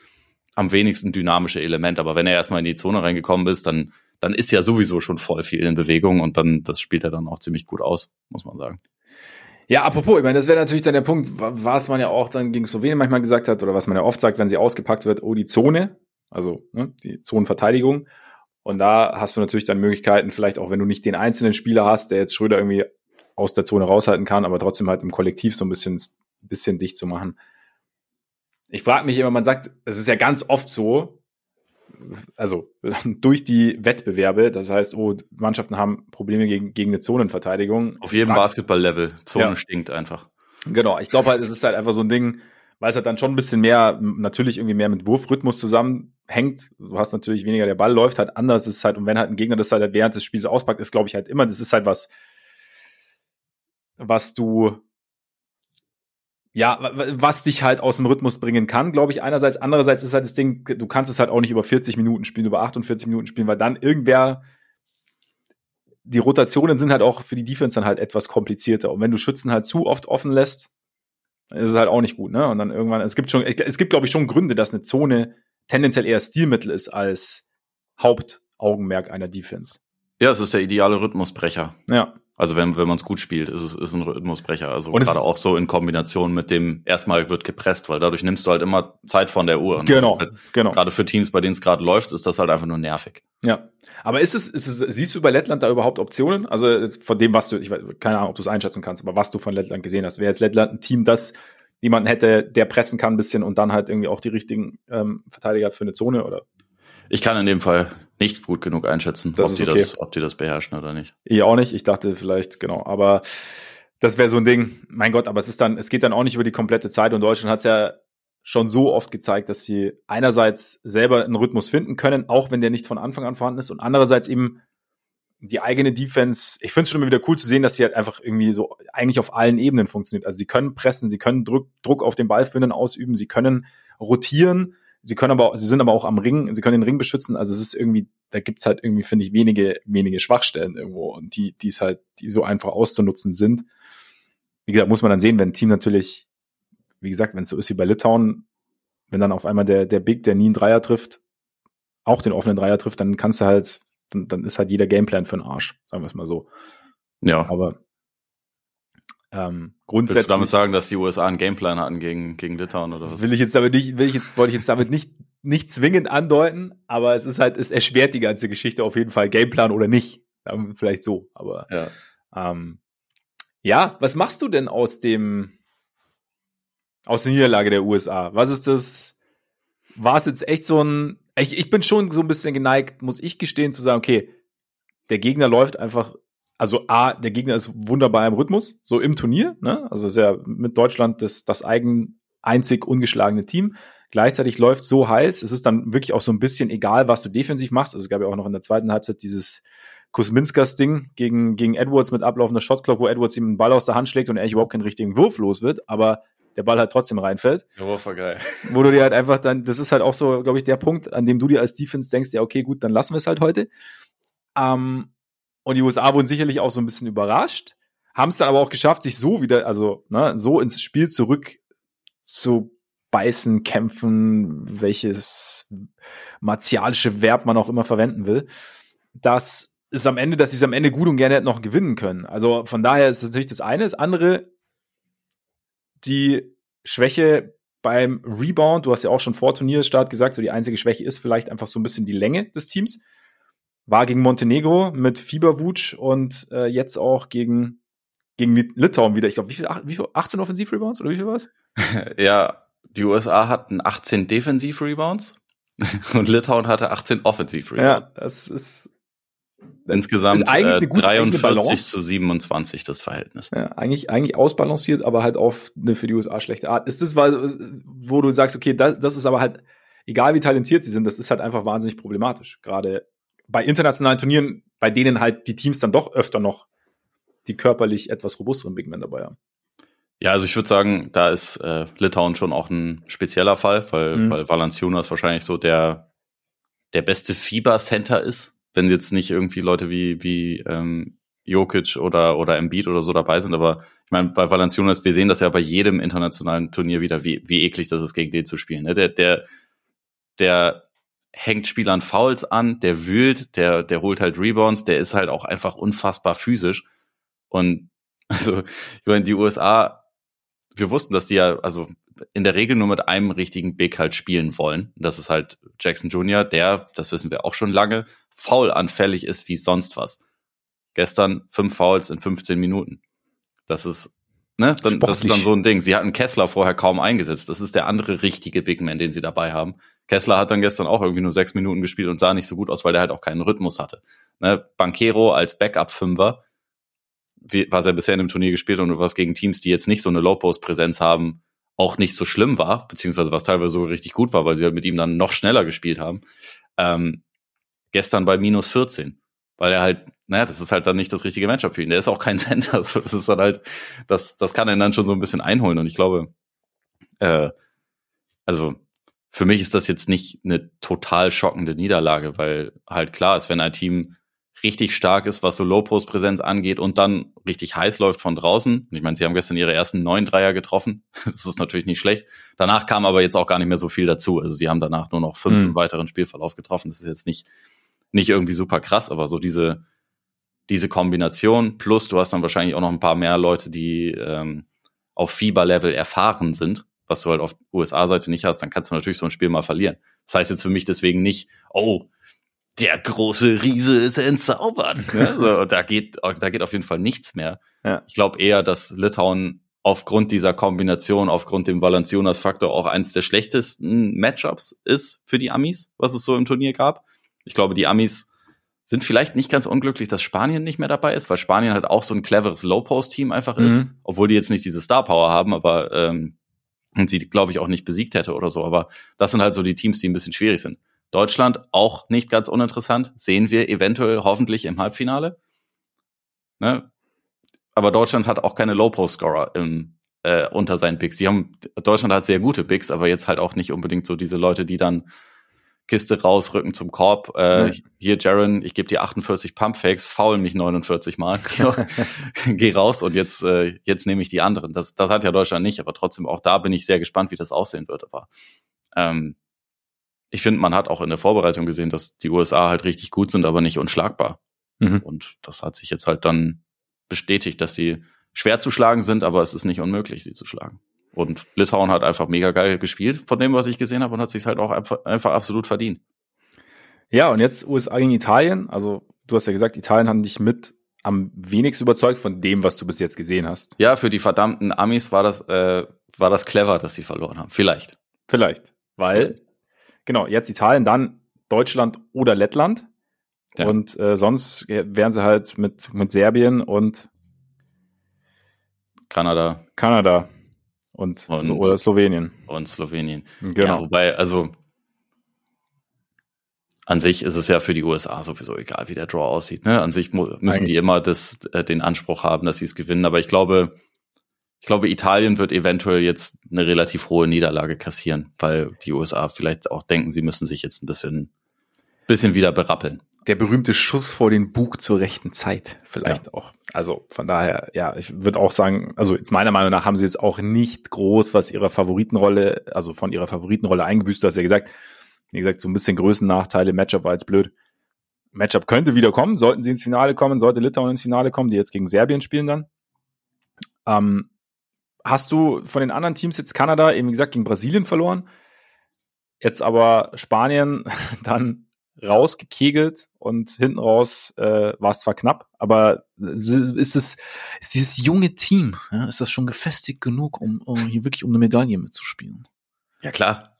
am wenigsten dynamische Element. Aber wenn er erstmal in die Zone reingekommen ist, dann, dann ist ja sowieso schon voll viel in Bewegung und dann, das spielt er dann auch ziemlich gut aus, muss man sagen. Ja, apropos, ich meine, das wäre natürlich dann der Punkt, was man ja auch dann gegen Slowenien manchmal gesagt hat oder was man ja oft sagt, wenn sie ausgepackt wird, oh, die Zone, also ne, die Zonenverteidigung. Und da hast du natürlich dann Möglichkeiten, vielleicht auch wenn du nicht den einzelnen Spieler hast, der jetzt Schröder irgendwie aus der Zone raushalten kann, aber trotzdem halt im Kollektiv so ein bisschen, bisschen dicht zu machen. Ich frage mich immer, man sagt, es ist ja ganz oft so, also durch die Wettbewerbe, das heißt, oh, Mannschaften haben Probleme gegen, gegen eine Zonenverteidigung. Auf jedem Basketball-Level. Zone ja. stinkt einfach. Genau, ich glaube halt, es ist halt einfach so ein Ding, weil es halt dann schon ein bisschen mehr, natürlich irgendwie mehr mit Wurfrhythmus zusammenhängt. Du hast natürlich weniger, der Ball läuft halt anders, ist halt, und wenn halt ein Gegner das halt während des Spiels auspackt, ist, glaube ich, halt immer, das ist halt was, was du ja, was dich halt aus dem Rhythmus bringen kann, glaube ich, einerseits. Andererseits ist halt das Ding, du kannst es halt auch nicht über 40 Minuten spielen, über 48 Minuten spielen, weil dann irgendwer, die Rotationen sind halt auch für die Defense dann halt etwas komplizierter. Und wenn du Schützen halt zu oft offen lässt, dann ist es halt auch nicht gut, ne? Und dann irgendwann, es gibt schon, es gibt, glaube ich, schon Gründe, dass eine Zone tendenziell eher Stilmittel ist als Hauptaugenmerk einer Defense. Ja, es ist der ideale Rhythmusbrecher. Ja. Also wenn, wenn man es gut spielt, ist es ist ein Rhythmusbrecher. Also gerade auch so in Kombination mit dem erstmal wird gepresst, weil dadurch nimmst du halt immer Zeit von der Uhr. Und genau, halt, genau. Gerade für Teams, bei denen es gerade läuft, ist das halt einfach nur nervig. Ja. Aber ist es, ist es, siehst du bei Lettland da überhaupt Optionen? Also von dem, was du, ich weiß, keine Ahnung, ob du es einschätzen kannst, aber was du von Lettland gesehen hast, wäre jetzt Lettland ein Team, das jemanden hätte, der pressen kann ein bisschen und dann halt irgendwie auch die richtigen ähm, Verteidiger hat für eine Zone oder? Ich kann in dem Fall nicht gut genug einschätzen, das ob, die okay. das, ob die das beherrschen oder nicht. Ich auch nicht. Ich dachte vielleicht, genau. Aber das wäre so ein Ding. Mein Gott, aber es ist dann, es geht dann auch nicht über die komplette Zeit und Deutschland hat es ja schon so oft gezeigt, dass sie einerseits selber einen Rhythmus finden können, auch wenn der nicht von Anfang an vorhanden ist und andererseits eben die eigene Defense, ich finde es schon immer wieder cool zu sehen, dass sie halt einfach irgendwie so eigentlich auf allen Ebenen funktioniert. Also sie können pressen, sie können Druck, Druck auf den Ballführenden ausüben, sie können rotieren, Sie können aber, sie sind aber auch am Ring, sie können den Ring beschützen. Also es ist irgendwie, da gibt's halt irgendwie, finde ich, wenige, wenige Schwachstellen irgendwo und die, die es halt, die so einfach auszunutzen sind. Wie gesagt, muss man dann sehen, wenn ein Team natürlich, wie gesagt, wenn es so ist wie bei Litauen, wenn dann auf einmal der, der Big, der nie einen Dreier trifft, auch den offenen Dreier trifft, dann kannst du halt, dann, dann ist halt jeder Gameplan für den Arsch, sagen wir es mal so. Ja. Aber ähm, grundsätzlich. Willst du damit sagen, dass die USA einen Gameplan hatten gegen, gegen Litauen oder was? Will ich jetzt damit nicht, will ich jetzt, wollte ich jetzt damit nicht, nicht zwingend andeuten, aber es ist halt, es erschwert die ganze Geschichte auf jeden Fall, Gameplan oder nicht. Vielleicht so, aber ja. Ähm, ja, was machst du denn aus dem, aus der Niederlage der USA? Was ist das? War es jetzt echt so ein, ich, ich bin schon so ein bisschen geneigt, muss ich gestehen, zu sagen, okay, der Gegner läuft einfach also A, der Gegner ist wunderbar im Rhythmus, so im Turnier, ne? Also ist ja mit Deutschland das, das eigen, einzig ungeschlagene Team. Gleichzeitig läuft so heiß, es ist dann wirklich auch so ein bisschen egal, was du defensiv machst. Also es gab ja auch noch in der zweiten Halbzeit dieses Kusminskas Ding gegen, gegen Edwards mit ablaufender Shotclock, wo Edwards ihm einen Ball aus der Hand schlägt und er überhaupt keinen richtigen Wurf los wird. Aber der Ball halt trotzdem reinfällt. Ja, war geil. Wo du dir halt einfach dann, das ist halt auch so, glaube ich, der Punkt, an dem du dir als Defense denkst, ja, okay, gut, dann lassen wir es halt heute. Ähm, und die USA wurden sicherlich auch so ein bisschen überrascht, haben es dann aber auch geschafft, sich so wieder, also ne, so ins Spiel zurück zu beißen, kämpfen, welches martialische Verb man auch immer verwenden will, dass es am Ende, dass sie es am Ende gut und gerne noch gewinnen können. Also von daher ist es natürlich das eine. Das andere, die Schwäche beim Rebound, du hast ja auch schon vor Turnierstart gesagt, so die einzige Schwäche ist vielleicht einfach so ein bisschen die Länge des Teams. War gegen Montenegro mit Fieberwutsch und äh, jetzt auch gegen, gegen Litauen wieder. Ich glaube, wie viel, wie viel? 18 Offensiv-Rebounds oder wie viel war es? ja, die USA hatten 18 Defensiv-Rebounds und Litauen hatte 18 Offensiv-Rebounds. Ja, das ist Insgesamt eigentlich eine gute, 43 zu 27 das Verhältnis. Ja, eigentlich, eigentlich ausbalanciert, aber halt auf eine für die USA schlechte Art. Ist das, wo du sagst, okay, das, das ist aber halt, egal wie talentiert sie sind, das ist halt einfach wahnsinnig problematisch. Gerade bei internationalen Turnieren, bei denen halt die Teams dann doch öfter noch die körperlich etwas robusteren Big Men dabei haben. Ja, also ich würde sagen, da ist äh, Litauen schon auch ein spezieller Fall, weil, mhm. weil Valanciunas wahrscheinlich so der, der beste Fieber-Center ist, wenn jetzt nicht irgendwie Leute wie, wie ähm, Jokic oder, oder Embiid oder so dabei sind. Aber ich meine, bei Valanciunas, wir sehen das ja bei jedem internationalen Turnier wieder, wie, wie eklig das ist, gegen den zu spielen. Ne? Der, der, der hängt Spielern Fouls an, der wühlt, der, der holt halt Rebounds, der ist halt auch einfach unfassbar physisch. Und also, ich meine, die USA, wir wussten, dass die ja, also in der Regel nur mit einem richtigen Big halt spielen wollen. das ist halt Jackson Jr., der, das wissen wir auch schon lange, faulanfällig ist wie sonst was. Gestern fünf Fouls in 15 Minuten. Das ist, ne, dann, das ist dann so ein Ding. Sie hatten Kessler vorher kaum eingesetzt. Das ist der andere richtige Big Man, den sie dabei haben. Kessler hat dann gestern auch irgendwie nur sechs Minuten gespielt und sah nicht so gut aus, weil der halt auch keinen Rhythmus hatte. Ne, Bankero als Backup-Fünfer was er bisher in dem Turnier gespielt und was gegen Teams, die jetzt nicht so eine Low-Post-Präsenz haben, auch nicht so schlimm war, beziehungsweise was teilweise so richtig gut war, weil sie halt mit ihm dann noch schneller gespielt haben. Ähm, gestern bei minus 14, weil er halt, naja, das ist halt dann nicht das richtige Matchup für ihn. Der ist auch kein Center, so das ist dann halt, das, das kann er dann schon so ein bisschen einholen und ich glaube, äh, also für mich ist das jetzt nicht eine total schockende Niederlage, weil halt klar ist, wenn ein Team richtig stark ist, was so Low-Post-Präsenz angeht und dann richtig heiß läuft von draußen. Ich meine, sie haben gestern ihre ersten neun Dreier getroffen. Das ist natürlich nicht schlecht. Danach kam aber jetzt auch gar nicht mehr so viel dazu. Also sie haben danach nur noch fünf mhm. im weiteren Spielverlauf getroffen. Das ist jetzt nicht, nicht irgendwie super krass, aber so diese, diese Kombination plus du hast dann wahrscheinlich auch noch ein paar mehr Leute, die ähm, auf Fieberlevel erfahren sind, was du halt auf USA-Seite nicht hast, dann kannst du natürlich so ein Spiel mal verlieren. Das heißt jetzt für mich deswegen nicht, oh, der große Riese ist entzaubert. Ne? So, da geht, da geht auf jeden Fall nichts mehr. Ja. Ich glaube eher, dass Litauen aufgrund dieser Kombination, aufgrund dem Valanciunas-Faktor auch eins der schlechtesten Matchups ist für die Amis, was es so im Turnier gab. Ich glaube, die Amis sind vielleicht nicht ganz unglücklich, dass Spanien nicht mehr dabei ist, weil Spanien halt auch so ein cleveres Low-Post-Team einfach ist, mhm. obwohl die jetzt nicht diese Star-Power haben, aber ähm, und sie, glaube ich, auch nicht besiegt hätte oder so. Aber das sind halt so die Teams, die ein bisschen schwierig sind. Deutschland auch nicht ganz uninteressant. Sehen wir eventuell hoffentlich im Halbfinale. Ne? Aber Deutschland hat auch keine Low-Post-Scorer im, äh, unter seinen Picks. Die haben, Deutschland hat sehr gute Picks, aber jetzt halt auch nicht unbedingt so diese Leute, die dann Kiste rausrücken zum Korb. Äh, mhm. Hier, Jaron, ich gebe dir 48 Pumpfakes, faul mich 49 Mal. Geh raus und jetzt, äh, jetzt nehme ich die anderen. Das, das hat ja Deutschland nicht, aber trotzdem auch da bin ich sehr gespannt, wie das aussehen wird. Aber ähm, ich finde, man hat auch in der Vorbereitung gesehen, dass die USA halt richtig gut sind, aber nicht unschlagbar. Mhm. Und das hat sich jetzt halt dann bestätigt, dass sie schwer zu schlagen sind, aber es ist nicht unmöglich, sie zu schlagen. Und Litauen hat einfach mega geil gespielt von dem, was ich gesehen habe und hat sich halt auch einfach, einfach absolut verdient. Ja, und jetzt USA gegen Italien. Also du hast ja gesagt, Italien haben dich mit am wenigsten überzeugt von dem, was du bis jetzt gesehen hast. Ja, für die verdammten Amis war das, äh, war das clever, dass sie verloren haben. Vielleicht. Vielleicht. Weil Genau, jetzt Italien, dann Deutschland oder Lettland. Ja. Und äh, sonst wären sie halt mit, mit Serbien und Kanada. Kanada und, und oder Slowenien. Und Slowenien. Genau. Ja, wobei, also an sich ist es ja für die USA sowieso egal, wie der Draw aussieht. Ne? An sich müssen Eigentlich. die immer das, äh, den Anspruch haben, dass sie es gewinnen. Aber ich glaube, ich glaube, Italien wird eventuell jetzt eine relativ hohe Niederlage kassieren, weil die USA vielleicht auch denken, sie müssen sich jetzt ein bisschen, bisschen wieder berappeln. Der berühmte Schuss vor den Bug zur rechten Zeit vielleicht ja. auch. Also von daher, ja, ich würde auch sagen, also jetzt meiner Meinung nach haben sie jetzt auch nicht groß was ihrer Favoritenrolle, also von ihrer Favoritenrolle eingebüßt. Du hast ja gesagt, wie gesagt, so ein bisschen Größennachteile, Matchup war jetzt blöd. Matchup könnte wieder kommen, sollten sie ins Finale kommen, sollte Litauen ins Finale kommen, die jetzt gegen Serbien spielen dann. Ähm, hast du von den anderen Teams jetzt Kanada, eben gesagt, gegen Brasilien verloren, jetzt aber Spanien dann rausgekegelt und hinten raus äh, war es zwar knapp, aber ist es ist dieses junge Team, ja, ist das schon gefestigt genug, um, um hier wirklich um eine Medaille mitzuspielen? Ja klar.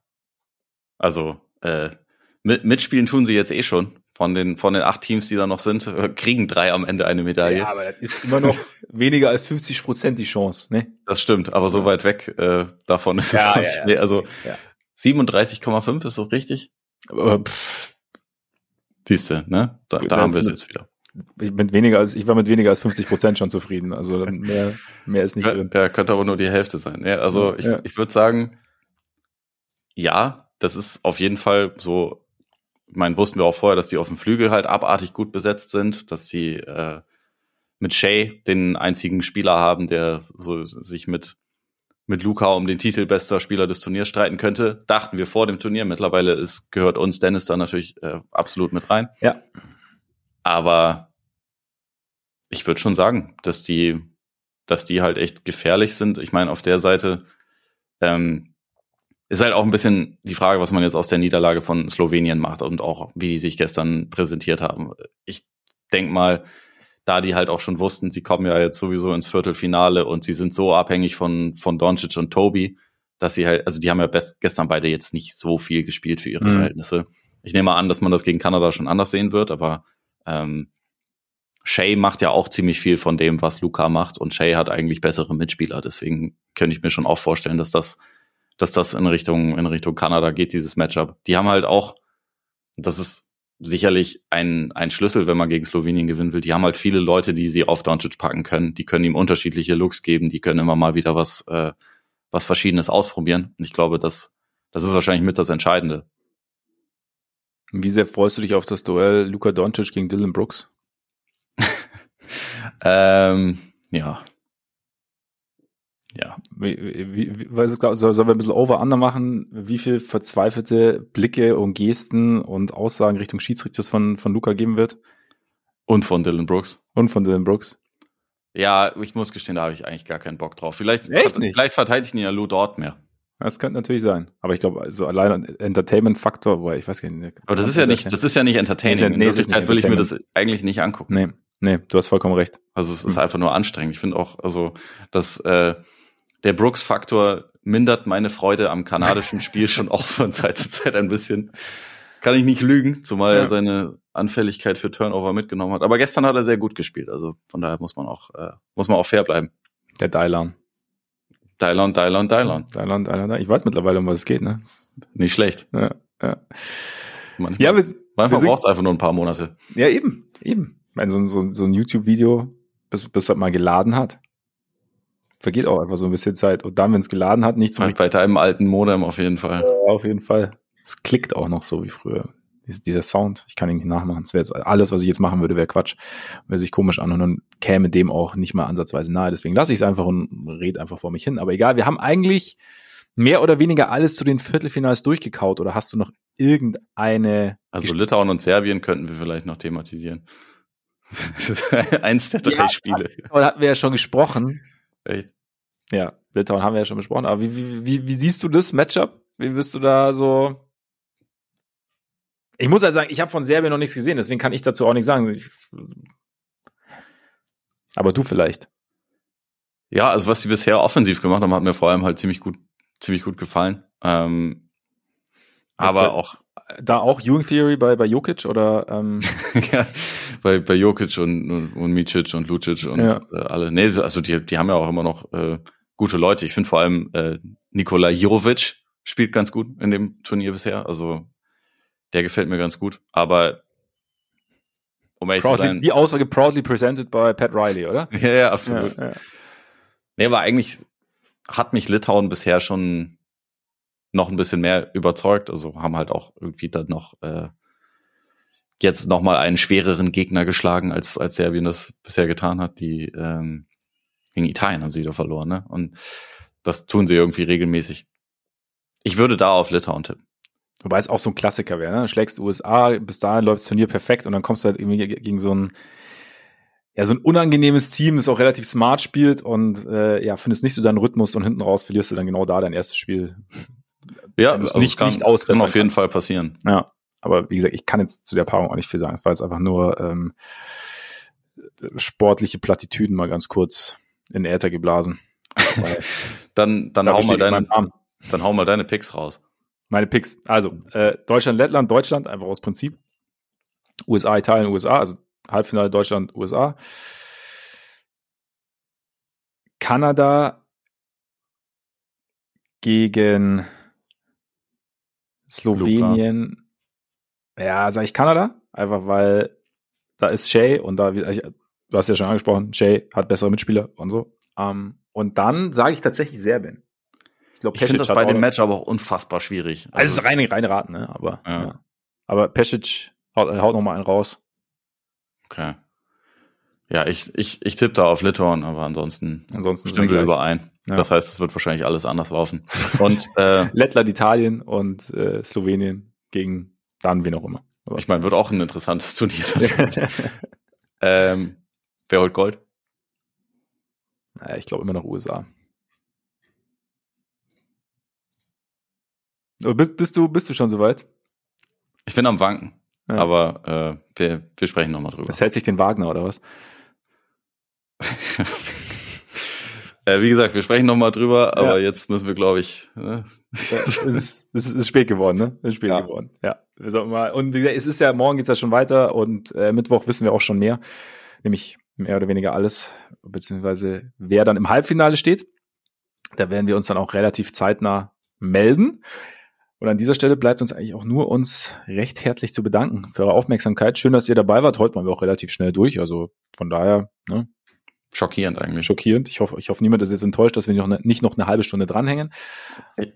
Also äh, mit, mitspielen tun sie jetzt eh schon. Von den, von den acht Teams, die da noch sind, äh, kriegen drei am Ende eine Medaille. Ja, aber das ist immer noch weniger als 50 Prozent die Chance, ne? Das stimmt, aber so weit weg äh, davon ist ja, es ja, ja, Also ja. 37,5, ist das richtig? Äh, Siehste, ne? Da, da haben wir es jetzt wieder. Ich bin weniger als, ich war mit weniger als 50 Prozent schon zufrieden. Also mehr, mehr ist nicht drin. Ja, könnte aber nur die Hälfte sein. Ja, also ich, ich würde sagen, ja, das ist auf jeden Fall so, ich meine, wussten wir auch vorher, dass die auf dem Flügel halt abartig gut besetzt sind, dass sie äh, mit Shay den einzigen Spieler haben, der so sich mit mit Luca um den Titel bester Spieler des Turniers streiten könnte, dachten wir vor dem Turnier. Mittlerweile ist, gehört uns Dennis da natürlich äh, absolut mit rein. Ja. Aber ich würde schon sagen, dass die, dass die halt echt gefährlich sind. Ich meine, auf der Seite ähm, ist halt auch ein bisschen die Frage, was man jetzt aus der Niederlage von Slowenien macht und auch wie die sich gestern präsentiert haben. Ich denk mal, da die halt auch schon wussten, sie kommen ja jetzt sowieso ins Viertelfinale und sie sind so abhängig von, von Doncic und Toby, dass sie halt, also die haben ja best, gestern beide jetzt nicht so viel gespielt für ihre mhm. Verhältnisse. Ich nehme an, dass man das gegen Kanada schon anders sehen wird, aber ähm, Shay macht ja auch ziemlich viel von dem, was Luca macht und Shay hat eigentlich bessere Mitspieler. Deswegen könnte ich mir schon auch vorstellen, dass das dass das in Richtung, in Richtung Kanada geht, dieses Matchup. Die haben halt auch, das ist sicherlich ein, ein Schlüssel, wenn man gegen Slowenien gewinnen will. Die haben halt viele Leute, die sie auf Doncic packen können. Die können ihm unterschiedliche Looks geben. Die können immer mal wieder was, äh, was Verschiedenes ausprobieren. Und ich glaube, das, das ist wahrscheinlich mit das Entscheidende. Wie sehr freust du dich auf das Duell Luka Doncic gegen Dylan Brooks? ähm, ja, ja. Wie, wie, wie, soll, sollen wir ein bisschen over-under machen, wie viel verzweifelte Blicke und Gesten und Aussagen Richtung Schiedsrichters von, von Luca geben wird? Und von Dylan Brooks. Und von Dylan Brooks. Ja, ich muss gestehen, da habe ich eigentlich gar keinen Bock drauf. Vielleicht, Echt nicht? vielleicht verteidigen ja Lou dort mehr. Das könnte natürlich sein. Aber ich glaube, also allein Entertainment-Faktor, weil ich weiß gar nicht. Aber das ist ja nicht, das ist ja nicht entertaining. Ja, nee, In Wirklichkeit will ich mir das eigentlich nicht angucken. Nee, nee, du hast vollkommen recht. Also es ist hm. einfach nur anstrengend. Ich finde auch, also, dass, äh, der Brooks-Faktor mindert meine Freude am kanadischen Spiel schon auch von Zeit zu Zeit ein bisschen. Kann ich nicht lügen, zumal ja. er seine Anfälligkeit für Turnover mitgenommen hat. Aber gestern hat er sehr gut gespielt, also von daher muss man auch, äh, muss man auch fair bleiben. Der Dylan. Dylan, Dylan, Dylan. Dylan, Dylan, Ich weiß mittlerweile, um was es geht, ne? Nicht schlecht. Ja, ja. Manchmal, ja, wir, manchmal wir braucht einfach nur ein paar Monate. Ja, eben, eben. Ich meine, so, so, so ein YouTube-Video, bis, bis das mal geladen hat vergeht auch einfach so ein bisschen Zeit. Und dann, wenn es geladen hat, nichts mehr. Bei deinem alten Modem auf jeden Fall. Ja, auf jeden Fall. Es klickt auch noch so wie früher. Dieser Sound, ich kann ihn nicht nachmachen. Das wäre jetzt alles, was ich jetzt machen würde, wäre Quatsch. Würde sich komisch an und dann käme dem auch nicht mal ansatzweise nahe. Deswegen lasse ich es einfach und rede einfach vor mich hin. Aber egal, wir haben eigentlich mehr oder weniger alles zu den Viertelfinals durchgekaut. Oder hast du noch irgendeine? Also Litauen und Serbien könnten wir vielleicht noch thematisieren. Eins der drei ja, Spiele. Aber hatten wir ja schon gesprochen. Echt? Ja, Litauen haben wir ja schon besprochen. Aber wie, wie, wie, wie siehst du das Matchup? Wie bist du da so? Ich muss halt sagen, ich habe von Serbien noch nichts gesehen, deswegen kann ich dazu auch nichts sagen. Ich, aber du vielleicht. Ja, also was sie bisher offensiv gemacht haben, hat mir vor allem halt ziemlich gut, ziemlich gut gefallen. Ähm, aber auch da auch Ewing Theory bei, bei Jokic oder ähm? ja, bei, bei Jokic und, und, und Micic und Lucic und ja. äh, alle. Nee, also die, die haben ja auch immer noch äh, gute Leute. Ich finde vor allem äh, Nikola Jirovic spielt ganz gut in dem Turnier bisher. Also der gefällt mir ganz gut. Aber um ehrlich proudly, zu sein, die Aussage proudly presented by Pat Riley, oder? ja, ja, absolut. Ja, ja. Nee, aber eigentlich, hat mich Litauen bisher schon noch ein bisschen mehr überzeugt. Also haben halt auch irgendwie dann noch äh, jetzt noch mal einen schwereren Gegner geschlagen, als, als Serbien das bisher getan hat. Die ähm, gegen Italien haben sie wieder verloren, ne? Und das tun sie irgendwie regelmäßig. Ich würde da auf Litauen tippen. Wobei es auch so ein Klassiker wäre, ne? Schlägst USA, bis dahin läuft das Turnier perfekt und dann kommst du halt irgendwie gegen so ein ja, so ein unangenehmes Team, das auch relativ smart spielt und äh, ja, findest nicht so deinen Rhythmus und hinten raus verlierst du dann genau da dein erstes Spiel. Ja, also nicht, kann, nicht kann auf jeden kannst. Fall passieren. Ja, aber wie gesagt, ich kann jetzt zu der Paarung auch nicht viel sagen. Es war jetzt einfach nur ähm, sportliche Plattitüden mal ganz kurz in Äther geblasen. dann dann hau mal deine, dann hau mal deine Picks raus. Meine Picks. Also, äh, Deutschland, Lettland, Deutschland, einfach aus Prinzip. USA, Italien, USA, also Halbfinale Deutschland, USA. Kanada gegen Slowenien. Ja, sage ich Kanada, einfach weil da ist Shay und da, also, du hast ja schon angesprochen, Shay hat bessere Mitspieler und so. Um, ähm, und dann sage ich tatsächlich Serbien. Ich, glaub, ich finde das bei dem Match aber auch unfassbar schwierig. Also, also es ist reine, reine Raten, ne? Aber, ja. ja. aber Pesic haut, haut noch mal einen raus. Okay. Ja, ich, ich, ich tippe da auf Litauen, aber ansonsten, ansonsten stimmen wir überein. Ja. Das heißt, es wird wahrscheinlich alles anders laufen. Und äh, Lettland, Italien und äh, Slowenien gegen dann wen auch immer. Aber ich meine, wird auch ein interessantes Turnier. ähm, wer holt Gold? Naja, ich glaube immer noch USA. Bist, bist, du, bist du schon soweit? Ich bin am Wanken. Ja. Aber äh, wir, wir sprechen nochmal drüber. Das hält sich den Wagner, oder was? äh, wie gesagt, wir sprechen nochmal drüber, aber ja. jetzt müssen wir, glaube ich. Ne? Es, ist, es ist spät geworden, ne? Es ist spät ja. geworden. Ja. Wir sollten mal, und wie gesagt, es ist ja, morgen geht's ja schon weiter und äh, Mittwoch wissen wir auch schon mehr. Nämlich mehr oder weniger alles, beziehungsweise wer dann im Halbfinale steht. Da werden wir uns dann auch relativ zeitnah melden. Und an dieser Stelle bleibt uns eigentlich auch nur uns recht herzlich zu bedanken für eure Aufmerksamkeit. Schön, dass ihr dabei wart. Heute waren wir auch relativ schnell durch. Also von daher, ne? Schockierend eigentlich. Schockierend. Ich hoffe, ich hoffe, niemand ist jetzt enttäuscht, dass wir noch ne, nicht noch eine halbe Stunde dranhängen.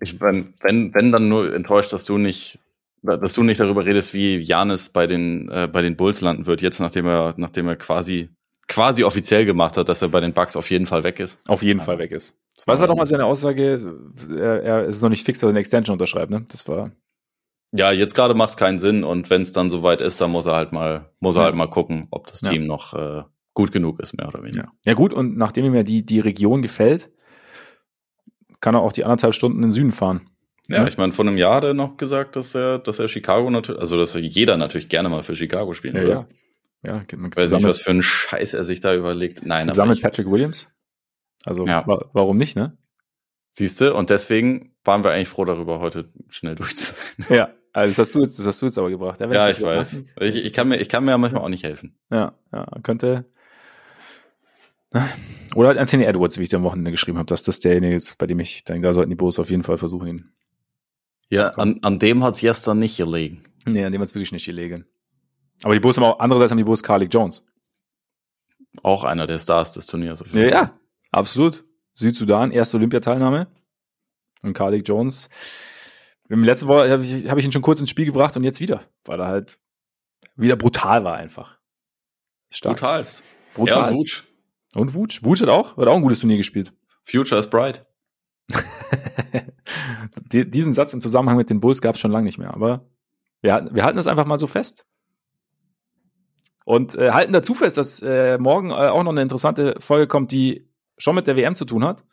Ich bin, wenn, wenn dann nur enttäuscht, dass du nicht, dass du nicht darüber redest, wie Janis bei den, äh, bei den Bulls landen wird, jetzt nachdem er, nachdem er quasi quasi offiziell gemacht hat, dass er bei den Bucks auf jeden Fall weg ist. Auf jeden Fall weg ist. Was war nochmal seine Aussage? Er, er ist noch nicht fix, dass er eine Extension unterschreibt, ne? Das war. Ja, jetzt gerade macht es keinen Sinn und wenn es dann soweit ist, dann muss er halt mal, muss er halt mal gucken, ob das Team ja. noch äh, gut genug ist, mehr oder weniger. Ja. ja, gut, und nachdem ihm ja die, die Region gefällt, kann er auch die anderthalb Stunden in den Süden fahren. Ja, ja. ich meine, vor einem Jahr hat er noch gesagt, dass er, dass er Chicago natürlich, also dass er jeder natürlich gerne mal für Chicago spielen ja, würde. Ja. Ja, man Weiß nicht, was für einen Scheiß er sich da überlegt. Nein, zusammen mit Patrick Williams. Also ja. wa warum nicht, ne? Siehst du, und deswegen waren wir eigentlich froh darüber, heute schnell durchzusein. Ja, also das hast du jetzt, das hast du jetzt aber gebracht. Ja, ja ich weiß. Ich, ich, kann mir, ich kann mir ja manchmal auch nicht helfen. Ja, ja, könnte. Oder halt Anthony Edwards, wie ich am Wochenende geschrieben habe, dass das derjenige ist, bei dem ich denke, da sollten die Bulls auf jeden Fall versuchen, ihn. Ja, an, an dem hat's gestern nicht gelegen. Nee, an dem hat's wirklich nicht gelegen. Aber die Bulls haben auch, andererseits haben die Bulls Carly Jones. Auch einer der Stars des Turniers. Ja, ja, absolut. Südsudan, erste Olympiateilnahme. Und Carly Jones. Im letzten Woche habe ich, hab ich ihn schon kurz ins Spiel gebracht und jetzt wieder, weil er halt wieder brutal war einfach. Stark. Brutals. Brutals. Ja, und Wutsch. Und Wutsch. Wutsch hat auch, hat auch ein gutes Turnier gespielt. Future is bright. Diesen Satz im Zusammenhang mit den Bulls gab es schon lange nicht mehr, aber wir, wir halten das einfach mal so fest. Und äh, halten dazu fest, dass äh, morgen äh, auch noch eine interessante Folge kommt, die schon mit der WM zu tun hat.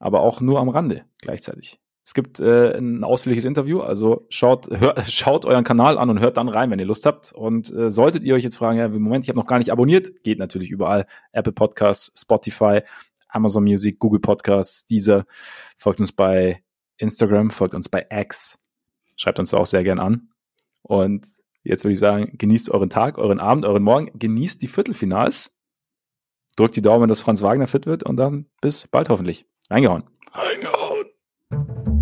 Aber auch nur am Rande gleichzeitig. Es gibt äh, ein ausführliches Interview, also schaut, hört, schaut euren Kanal an und hört dann rein, wenn ihr Lust habt. Und äh, solltet ihr euch jetzt fragen, ja, Moment, ich habe noch gar nicht abonniert, geht natürlich überall. Apple Podcasts, Spotify, Amazon Music, Google Podcasts, dieser. Folgt uns bei Instagram, folgt uns bei X. Schreibt uns auch sehr gern an. Und Jetzt würde ich sagen, genießt euren Tag, euren Abend, euren Morgen, genießt die Viertelfinals. Drückt die Daumen, dass Franz Wagner fit wird und dann bis bald hoffentlich. Reingehauen. Reingehauen.